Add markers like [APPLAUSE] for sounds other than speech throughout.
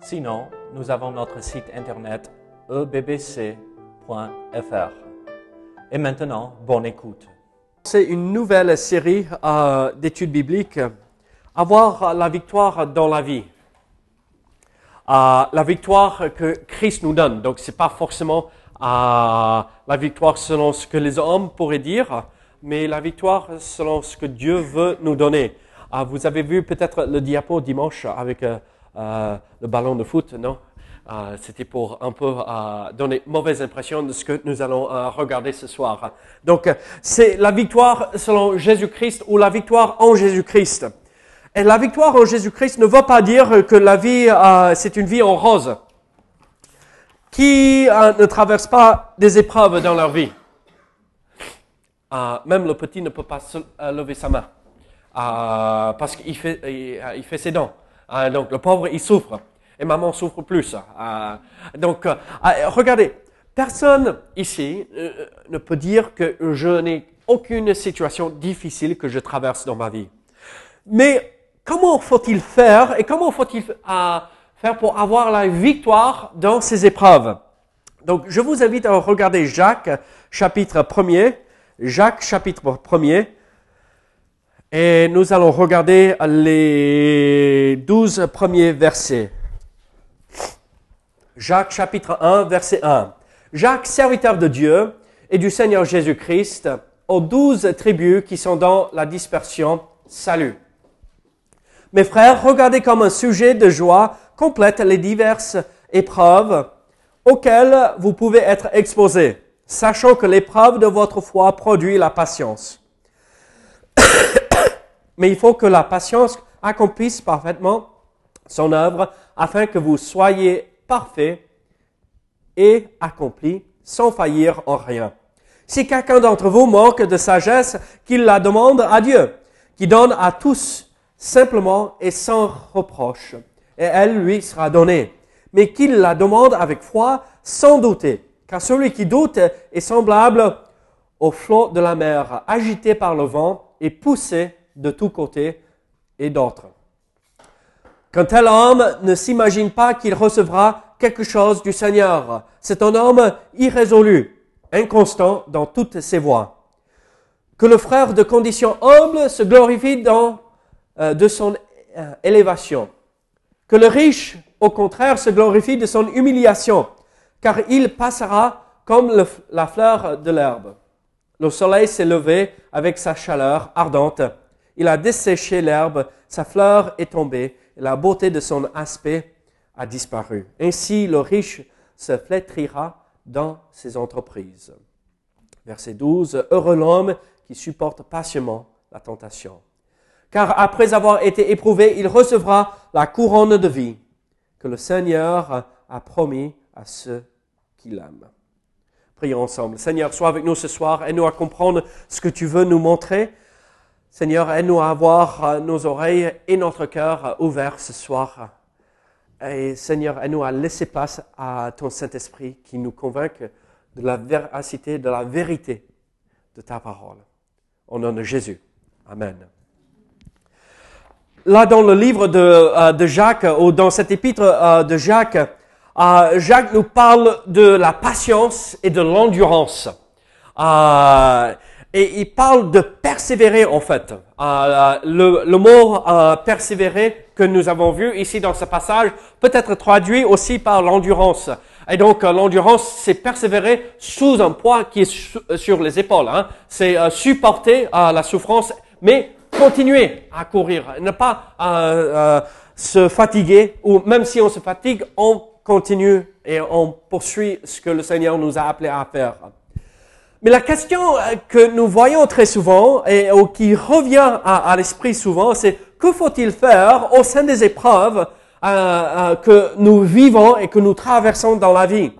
Sinon, nous avons notre site internet ebbc.fr. Et maintenant, bonne écoute. C'est une nouvelle série euh, d'études bibliques. Avoir la victoire dans la vie. Euh, la victoire que Christ nous donne. Donc, c'est pas forcément euh, la victoire selon ce que les hommes pourraient dire, mais la victoire selon ce que Dieu veut nous donner. Vous avez vu peut-être le diapo dimanche avec le ballon de foot, non? Euh, C'était pour un peu euh, donner mauvaise impression de ce que nous allons euh, regarder ce soir. Donc, euh, c'est la victoire selon Jésus-Christ ou la victoire en Jésus-Christ? Et la victoire en Jésus-Christ ne veut pas dire que la vie, euh, c'est une vie en rose. Qui euh, ne traverse pas des épreuves dans leur vie? Euh, Même le petit ne peut pas euh, lever sa main euh, parce qu'il fait, il, il fait ses dents. Euh, donc le pauvre, il souffre. Et maman souffre plus. Euh, donc, euh, regardez, personne ici ne peut dire que je n'ai aucune situation difficile que je traverse dans ma vie. Mais comment faut-il faire et comment faut-il faire pour avoir la victoire dans ces épreuves? Donc, je vous invite à regarder Jacques, chapitre 1er. Jacques, chapitre 1er. Et nous allons regarder les douze premiers versets. Jacques chapitre 1, verset 1. Jacques, serviteur de Dieu et du Seigneur Jésus-Christ, aux douze tribus qui sont dans la dispersion, salut. Mes frères, regardez comme un sujet de joie complète les diverses épreuves auxquelles vous pouvez être exposés, sachant que l'épreuve de votre foi produit la patience. Mais il faut que la patience accomplisse parfaitement son œuvre afin que vous soyez parfaits et accomplis sans faillir en rien. Si quelqu'un d'entre vous manque de sagesse, qu'il la demande à Dieu, qui donne à tous simplement et sans reproche, et elle lui sera donnée. Mais qu'il la demande avec foi, sans douter, car celui qui doute est semblable au flot de la mer, agité par le vent et poussé de tous côtés et d'autres. Qu'un tel homme ne s'imagine pas qu'il recevra quelque chose du Seigneur. C'est un homme irrésolu, inconstant dans toutes ses voies. Que le frère de condition humble se glorifie dans, euh, de son euh, élévation. Que le riche, au contraire, se glorifie de son humiliation, car il passera comme la fleur de l'herbe. Le soleil s'est levé avec sa chaleur ardente. Il a desséché l'herbe, sa fleur est tombée, et la beauté de son aspect a disparu. Ainsi, le riche se flétrira dans ses entreprises. Verset 12. Heureux l'homme qui supporte patiemment la tentation. Car après avoir été éprouvé, il recevra la couronne de vie que le Seigneur a promis à ceux qui l'aiment. Prions ensemble. Seigneur, sois avec nous ce soir. Aide-nous à comprendre ce que tu veux nous montrer. Seigneur, aide-nous à avoir nos oreilles et notre cœur ouverts ce soir. Et Seigneur, aide-nous à laisser place à ton Saint-Esprit qui nous convainc de la véracité, de la vérité de ta parole. Au nom de Jésus. Amen. Là, dans le livre de, euh, de Jacques, ou dans cet épître euh, de Jacques, euh, Jacques nous parle de la patience et de l'endurance. Euh, et il parle de persévérer en fait. Euh, le, le, mot euh, persévérer que nous avons vu ici dans ce passage peut être traduit aussi par l'endurance. Et donc euh, l'endurance, c'est persévérer sous un poids qui est sur les épaules. Hein. C'est euh, supporter la souffrance, mais continuer à courir, ne pas se fatiguer, ou même si on se fatigue, on continue et on poursuit ce que le Seigneur nous a appelé à faire. Mais la question que nous voyons très souvent et qui revient à, l'esprit souvent, c'est que faut-il faire au sein des épreuves euh, que nous vivons et que nous traversons dans la vie?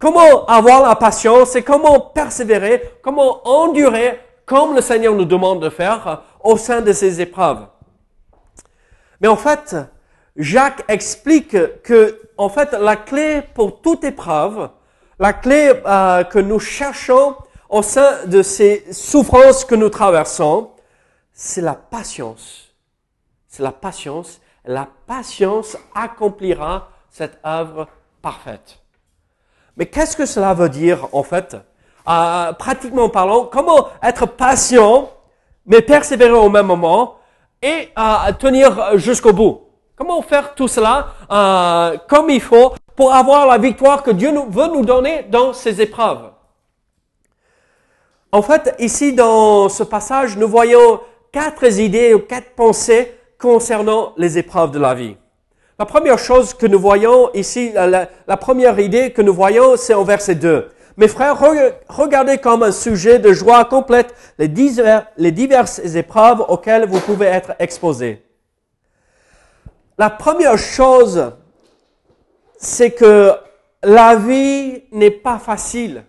Comment avoir la patience et comment persévérer, comment endurer comme le Seigneur nous demande de faire au sein de ces épreuves? Mais en fait, Jacques explique que, en fait, la clé pour toute épreuve, la clé euh, que nous cherchons au sein de ces souffrances que nous traversons, c'est la patience. C'est la patience. La patience accomplira cette œuvre parfaite. Mais qu'est-ce que cela veut dire en fait? Euh, Pratiquement parlant, comment être patient, mais persévérer au même moment et euh, tenir jusqu'au bout? Comment faire tout cela euh, comme il faut pour avoir la victoire que Dieu veut nous donner dans ces épreuves? En fait, ici dans ce passage, nous voyons quatre idées ou quatre pensées concernant les épreuves de la vie. La première chose que nous voyons ici, la, première idée que nous voyons, c'est en verset 2. Mes frères, regardez comme un sujet de joie complète les, les diverses épreuves auxquelles vous pouvez être exposés. La première chose, c'est que la vie n'est pas facile.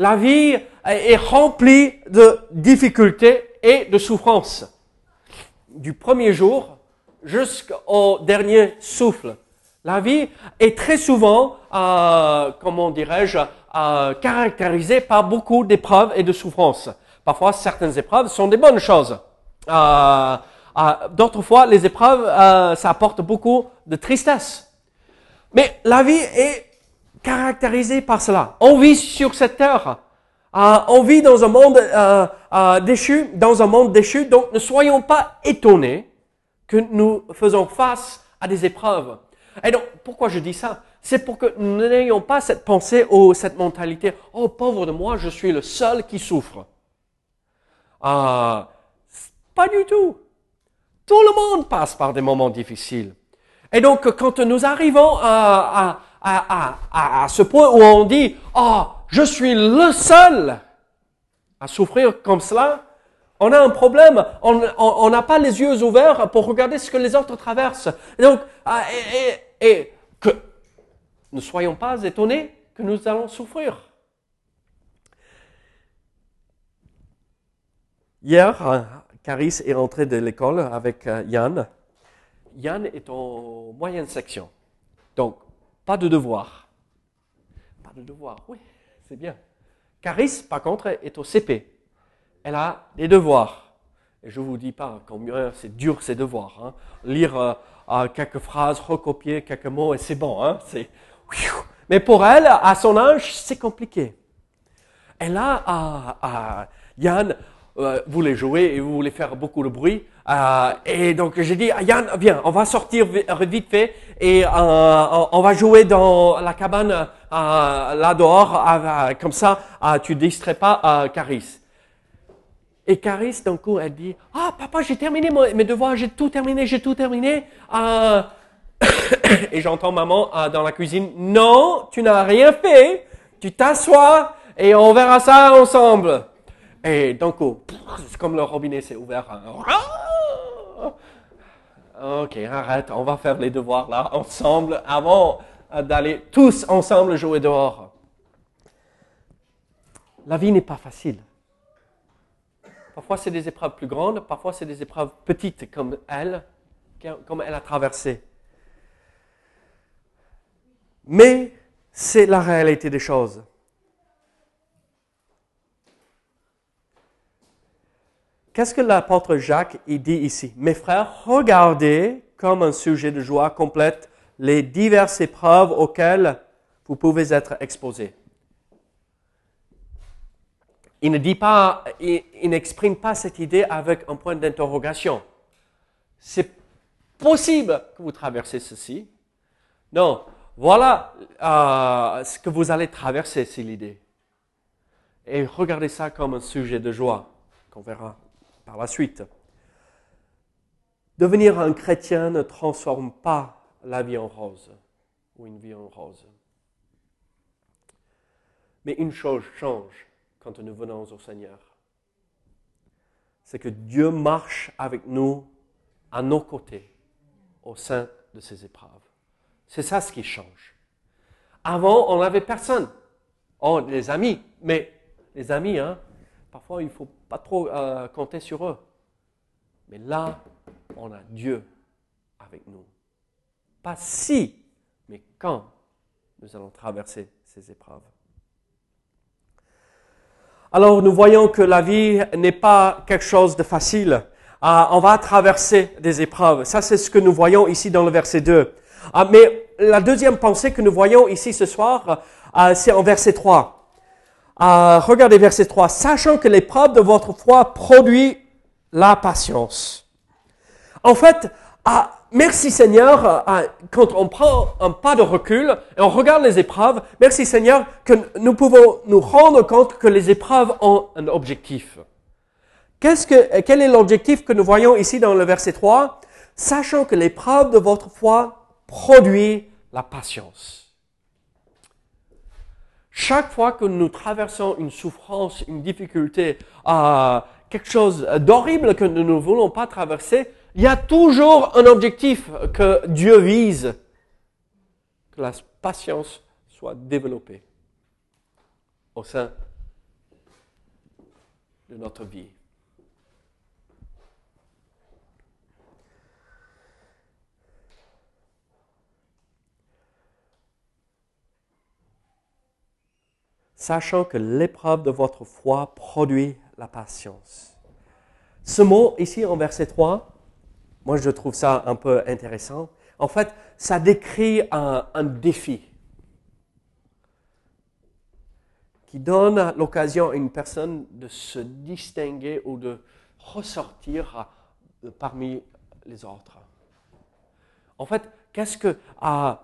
La vie est remplie de difficultés et de souffrances. Du premier jour jusqu'au dernier souffle. La vie est très souvent, euh, comment dirais-je, euh, caractérisée par beaucoup d'épreuves et de souffrances. Parfois, certaines épreuves sont des bonnes choses. Euh, D'autres fois, les épreuves, ça apporte beaucoup de tristesse. Mais la vie est caractérisée par cela. On vit sur cette terre. Euh, on vit dans un monde déchu, dans un monde déchu, donc ne soyons pas étonnés que nous faisons face à des épreuves. Et donc, pourquoi je dis ça? C'est pour que nous n'ayons pas cette pensée ou cette mentalité, oh pauvre de moi, je suis le seul qui souffre. Ah, pas du tout. Tout le monde passe par des moments difficiles. Et donc, quand nous arrivons à, à, ce point où on dit, oh, je suis le seul à souffrir comme cela, on a un problème. On n'a pas les yeux ouverts pour regarder ce que les autres traversent. Et donc, ah, et, que ne soyons pas étonnés que nous allons souffrir. Hier, Caris est rentré de l'école avec euh, Yann. Yann est en moyenne section. Donc, pas de devoir. Pas de devoir, oui, c'est bien. Caris, par contre, est au CP elle a des devoirs. Et je vous dis pas combien c'est dur ces devoirs. Hein. Lire euh, euh, quelques phrases, recopier quelques mots et c'est bon. Hein. Mais pour elle, à son âge, c'est compliqué. Elle a, à, Yann euh, voulait jouer et voulait faire beaucoup de bruit. et donc j'ai dit, Yann, viens, on va sortir vite fait et on va jouer dans la cabane là dehors. comme ça, tu distrais pas Caris. Et Caris, d'un coup, elle dit, ah, papa, j'ai terminé mes devoirs, j'ai tout terminé, j'ai tout terminé. Euh, [COUGHS] et j'entends maman euh, dans la cuisine, non, tu n'as rien fait, tu t'assois et on verra ça ensemble. Et d'un coup, c'est comme le robinet s'est ouvert. Hein. Ok, arrête, on va faire les devoirs là, ensemble, avant d'aller tous ensemble jouer dehors. La vie n'est pas facile. Parfois, c'est des épreuves plus grandes, parfois, c'est des épreuves petites comme elle, comme elle a traversé. Mais c'est la réalité des choses. Qu'est-ce que l'apôtre Jacques dit ici? Mes frères, regardez comme un sujet de joie complète les diverses épreuves auxquelles vous pouvez être exposés il ne dit pas, il, n'exprime pas cette idée avec un point d'interrogation. C'est possible que vous traversez ceci. Non, voilà euh, ce que vous allez traverser, c'est l'idée. Et regardez ça comme un sujet de joie, qu'on verra par la suite. Devenir un chrétien ne transforme pas la vie en rose ou une vie en rose. Mais une chose change quand nous venons au Seigneur. C'est que Dieu marche avec nous à nos côtés au sein de ces épreuves. C'est ça ce qui change. Avant, on n'avait personne. Oh, les amis, mais les amis, hein, parfois il faut pas trop euh, compter sur eux. Mais là, on a Dieu avec nous. Pas si, mais quand nous allons traverser ces épreuves. Alors nous voyons que la vie n'est pas quelque chose de facile. Ah, on va traverser des épreuves. Ça, c'est ce que nous voyons ici dans le verset 2. Ah, mais la deuxième pensée que nous voyons ici ce soir, ah, c'est en verset 3. Regardez verset 3. Sachant que l'épreuve de votre foi produit la patience. En fait, merci Seigneur, quand on prend un pas de recul et on regarde les épreuves, merci Seigneur que nous pouvons nous rendre compte que les épreuves ont un objectif. Que, quel est l'objectif que nous voyons ici dans le verset 3 Sachant que l'épreuve de votre foi produit la patience. Chaque fois que nous traversons une souffrance, une difficulté, euh, quelque chose d'horrible que nous ne voulons pas traverser, il y a toujours un objectif que Dieu vise, que la patience soit développée au sein de notre vie. Sachant que l'épreuve de votre foi produit la patience. Ce mot ici en verset 3, moi je trouve ça un peu intéressant. En fait, ça décrit un, défi qui donne l'occasion à une personne de se distinguer ou de ressortir parmi les autres. En fait, qu'est-ce que euh,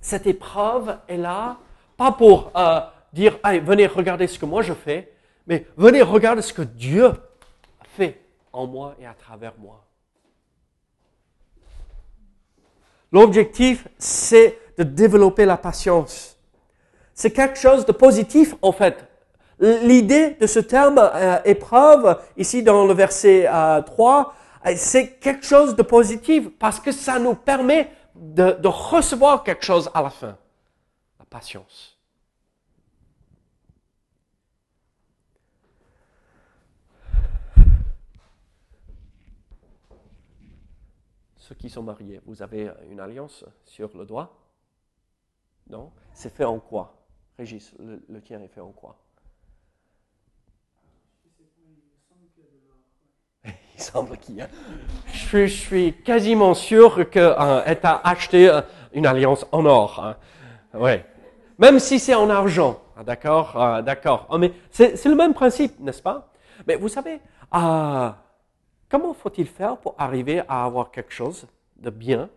cette épreuve est là, pas pour euh, dire, allez, venez regarder ce que moi je fais, mais venez regarder ce que Dieu fait en moi et à travers moi. L'objectif, c'est de développer la patience. C'est quelque chose de positif, en fait. L'idée de ce terme euh, épreuve, ici dans le verset 3, euh, c'est quelque chose de positif parce que ça nous permet de recevoir quelque chose à la fin. La patience. Ceux qui sont mariés, vous avez une alliance sur le doigt? Non? C'est fait en quoi? Régis, le, tien est fait en quoi? [LAUGHS] Il semble qu'il y a. Je, suis quasiment sûr que euh, a acheté euh, une alliance en or. Hein. Ouais. Même si c'est en argent. Ah, d'accord, ah, d'accord. Oh, mais c'est le même principe, n'est-ce pas? Mais vous savez, ah, Comment faut-il faire pour arriver à avoir quelque chose de bien?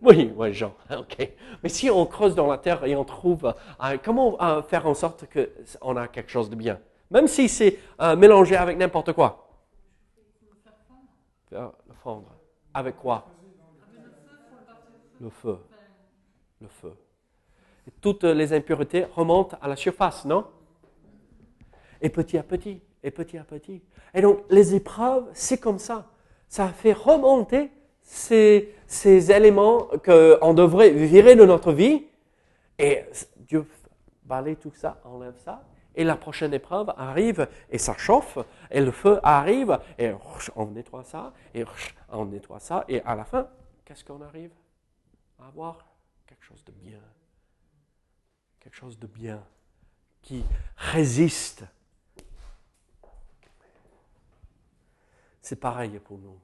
Oui, oui, Jean, [LAUGHS] ok. Mais si on creuse dans la terre et on trouve, euh, comment euh, faire en sorte qu'on a quelque chose de bien? Même si c'est euh, mélangé avec n'importe quoi. Le fondre. Avec quoi? Le feu. Le feu. Et toutes les impuretés remontent à la surface, non? Et petit à petit, et petit à petit. Et donc, les épreuves, c'est comme ça. Ça fait remonter ces, ces éléments qu'on devrait virer de notre vie. Et Dieu balaye tout ça, enlève ça. Et la prochaine épreuve arrive et ça chauffe. Et le feu arrive et on nettoie ça. Et on nettoie ça. Et à la fin, qu'est-ce qu'on arrive à avoir? Quelque chose de bien. Quelque chose de bien qui résiste C'est pareil pour nous.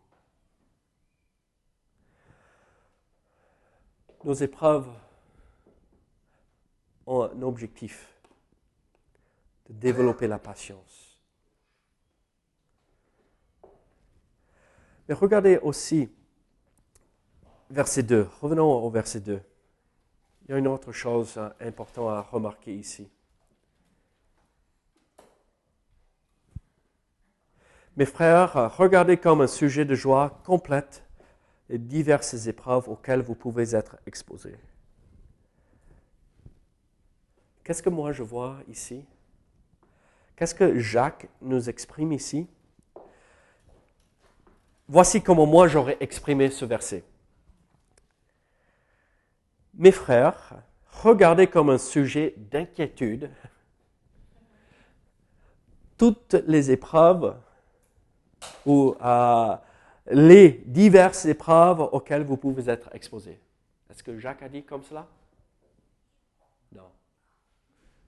Nos épreuves ont un objectif de développer la patience. Mais regardez aussi verset 2. Revenons au verset 2. Il y a une autre chose importante à remarquer ici. Mes frères, regardez comme un sujet de joie complète les diverses épreuves auxquelles vous pouvez être exposés. Qu'est-ce que moi je vois ici? Qu'est-ce que Jacques nous exprime ici? Voici comment moi j'aurais exprimé ce verset. Mes frères, regardez comme un sujet d'inquiétude toutes les épreuves ou les diverses épreuves auxquelles vous pouvez être exposés. Est-ce que Jacques a dit comme cela? Non.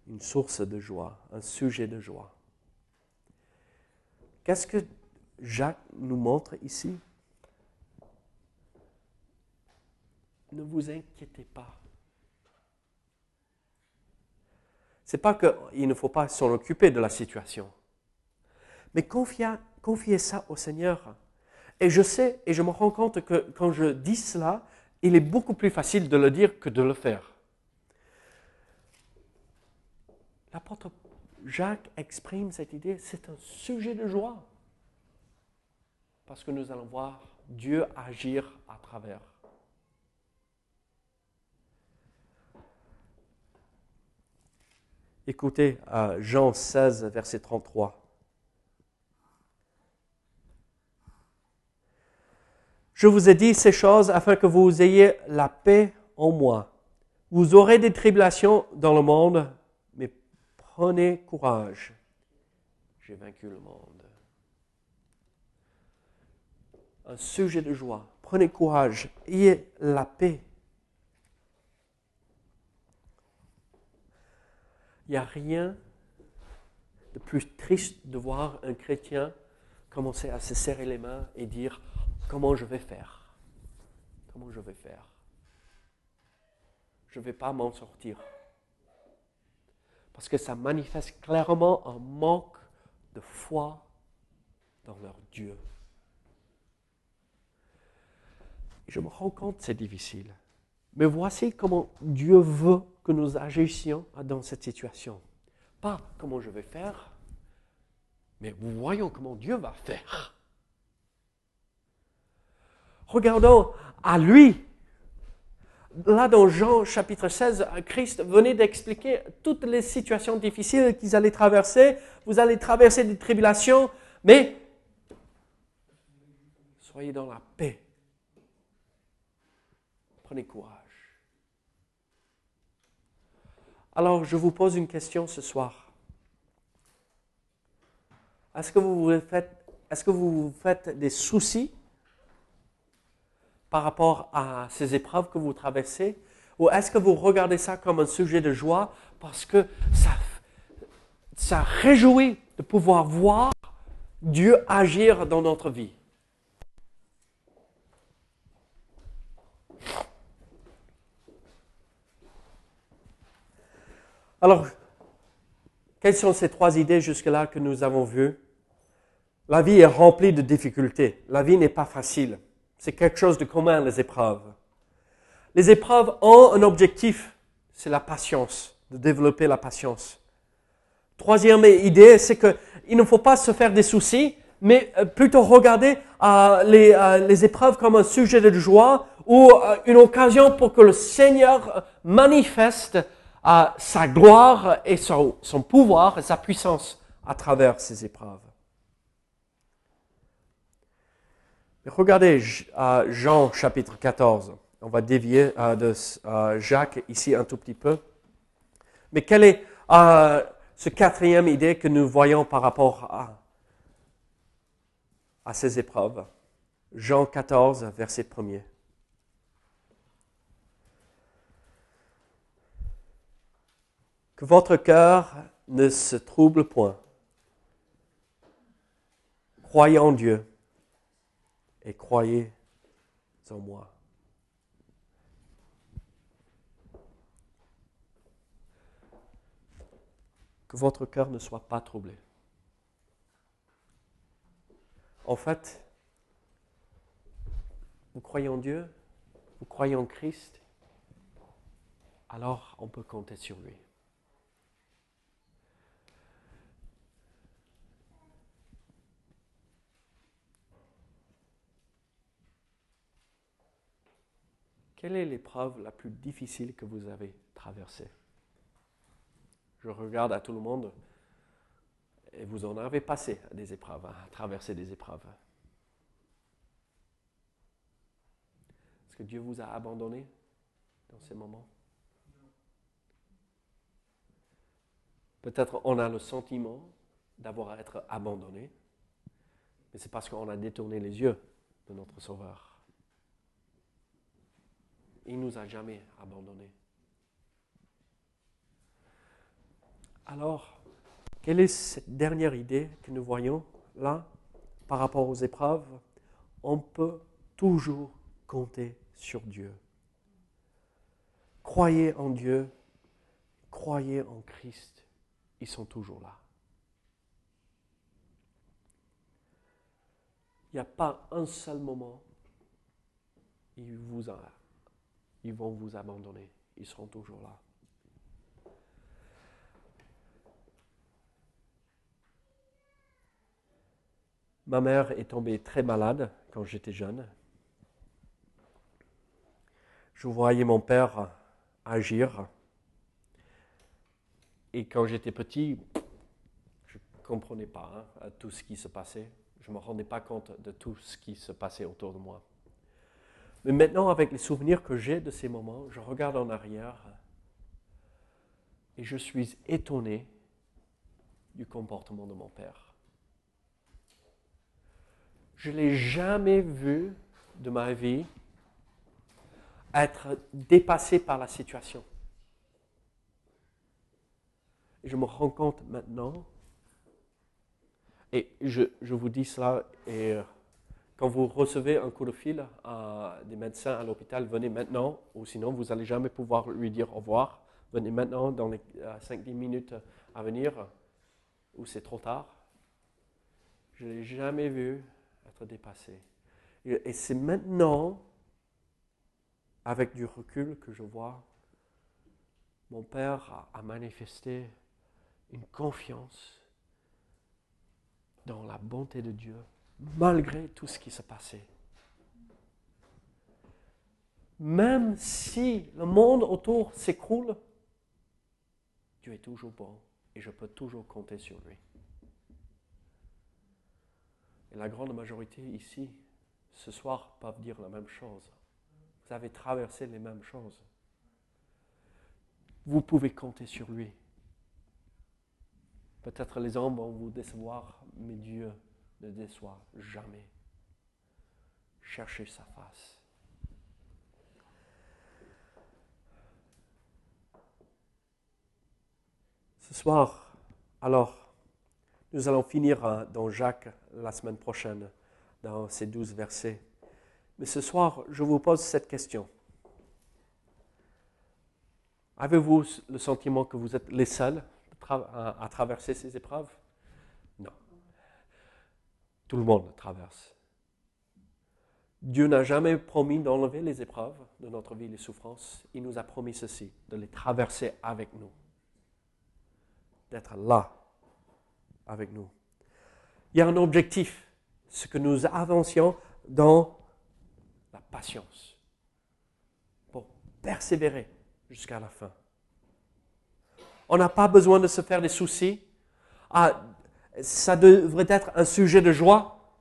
Une source de joie, un sujet de joie. Qu'est-ce que Jacques nous montre ici? Ne vous inquiétez pas. Ce n'est pas qu'il ne faut pas s'en occuper de la situation, mais confiez, confiez ça au Seigneur. Et je sais, et je me rends compte que quand je dis cela, il est beaucoup plus facile de le dire que de le faire. L'apôtre Jacques exprime cette idée, c'est un sujet de joie. Parce que nous allons voir Dieu agir à travers. Écoutez Jean 16, verset 33. Je vous ai dit ces choses afin que vous ayez la paix en moi. Vous aurez des tribulations dans le monde, mais prenez courage. J'ai vaincu le monde. Un sujet de joie. Prenez courage. Ayez la paix. Il n'y a rien de plus triste de voir un chrétien commencer à se serrer les mains et dire Comment je vais faire? Comment je vais faire? Je ne vais pas m'en sortir. Parce que ça manifeste clairement un manque de foi dans leur Dieu. je me rends compte que c'est difficile. Mais voici comment Dieu veut que nous agissions dans cette situation. Pas comment je vais faire, mais voyons comment Dieu va faire. Regardons à lui. Là, dans Jean chapitre 16, Christ venait d'expliquer toutes les situations difficiles qu'ils allaient traverser. Vous allez traverser des tribulations, mais soyez dans la paix. Prenez courage. Alors, je vous pose une question ce soir. Est-ce que vous vous faites, est-ce que vous vous faites des soucis par rapport à ces épreuves que vous traversez? Ou est-ce que vous regardez ça comme un sujet de joie parce que ça, réjouit de pouvoir voir Dieu agir dans notre vie? Alors, quelles sont ces trois idées jusque-là que nous avons vues? La vie est remplie de difficultés. La vie n'est pas facile. C'est quelque chose de commun, les épreuves. Les épreuves ont un objectif, c'est la patience, de développer la patience. Troisième idée, c'est qu'il ne faut pas se faire des soucis, mais euh, plutôt regarder euh, les, euh, les, épreuves comme un sujet de joie ou une occasion pour que le Seigneur manifeste sa gloire et son pouvoir et sa puissance à travers ces épreuves. Regardez Jean chapitre 14. On va dévier euh, de Jacques ici un tout petit peu. Mais quelle est euh, ce quatrième idée que nous voyons par rapport à, ces épreuves? Jean 14, verset 1er. Que votre cœur ne se trouble point. Croyez en Dieu et croyez en moi. Que votre cœur ne soit pas troublé. En fait, vous croyez en Dieu, vous croyez en Christ, alors on peut compter sur lui. Quelle est l'épreuve la plus difficile que vous avez traversée? Je regarde à tout le monde et vous en avez passé des épreuves, à traverser des épreuves. que Dieu vous a abandonné dans ces moments? Peut-être on a le sentiment d'avoir à être abandonné, mais c'est parce qu'on a détourné les yeux de notre Sauveur. Il ne nous a jamais abandonnés. Alors, quelle est cette dernière idée que nous voyons là par rapport aux épreuves? On peut toujours compter sur Dieu. Croyez en Dieu, croyez en Christ, ils sont toujours là. Il n'y a pas un seul moment ils, vous ils vont vous abandonner. Ils seront toujours là. Ma mère est tombée très malade quand j'étais jeune. Je voyais mon père agir. Et quand j'étais petit, je ne comprenais pas hein, tout ce qui se passait. Je ne me rendais pas compte de tout ce qui se passait autour de moi. Mais maintenant, avec les souvenirs que j'ai de ces moments, je regarde en arrière et je suis étonné du comportement de mon père. Je ne l'ai jamais vu de ma vie être dépassé par la situation. Et je me rends compte maintenant et je, vous dis cela, et euh, quand vous recevez un coup de fil à des médecins à l'hôpital, venez maintenant, ou sinon vous n'allez jamais pouvoir lui dire au revoir. Venez maintenant dans les 5-10 minutes à venir, ou c'est trop tard. Je ne l'ai jamais vu être dépassé. Et, c'est maintenant, avec du recul, que je vois mon père a manifesté une confiance dans la bonté de Dieu, malgré tout ce qui se passait. Même si le monde autour s'écroule, Dieu est toujours bon et je peux toujours compter sur lui. Et la grande majorité ici, ce soir, peuvent dire la même chose. Vous avez traversé les mêmes choses. Vous pouvez compter sur lui. Peut-être les hommes vont vous décevoir, mais Dieu ne déçoit jamais. Cherchez sa face. Ce soir, alors, nous allons finir hein, dans Jacques la semaine prochaine, dans ces douze versets. Mais ce soir, je vous pose cette question. Avez-vous le sentiment que vous êtes les seuls à, traverser ces épreuves? Tout le monde traverse. Dieu n'a jamais promis d'enlever les épreuves de notre vie, les souffrances. Il nous a promis ceci, de les traverser avec nous, d'être là avec nous. Il y a un objectif, ce que nous avancions dans la patience, pour persévérer jusqu'à la fin. On n'a pas besoin de se faire des soucis. Ah, ça devrait être un sujet de joie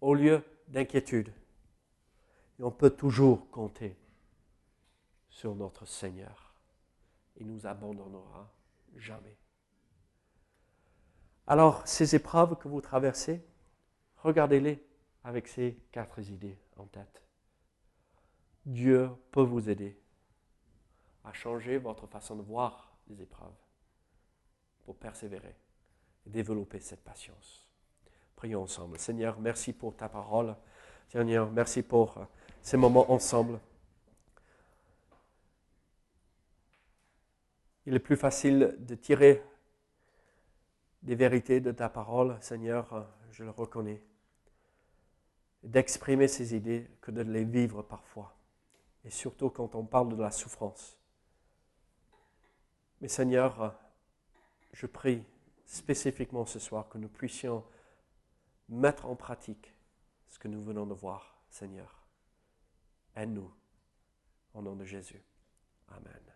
au lieu d'inquiétude. Et on peut toujours compter sur notre Seigneur. Il nous abandonnera jamais. Alors, ces épreuves que vous traversez, regardez-les avec ces quatre idées en tête. Dieu peut vous aider à changer votre façon de voir des épreuves pour persévérer développer cette patience. Prions ensemble. Seigneur, merci pour ta parole. Seigneur, merci pour euh, ces moments ensemble. Il est plus facile de tirer des vérités de ta parole, Seigneur, euh, je le reconnais, d'exprimer ces idées que de les vivre parfois. Et surtout quand on parle de la souffrance. Mais Seigneur, je prie spécifiquement ce soir que nous puissions mettre en pratique ce que nous venons de voir, Seigneur. Aide-nous, au nom de Jésus. Amen.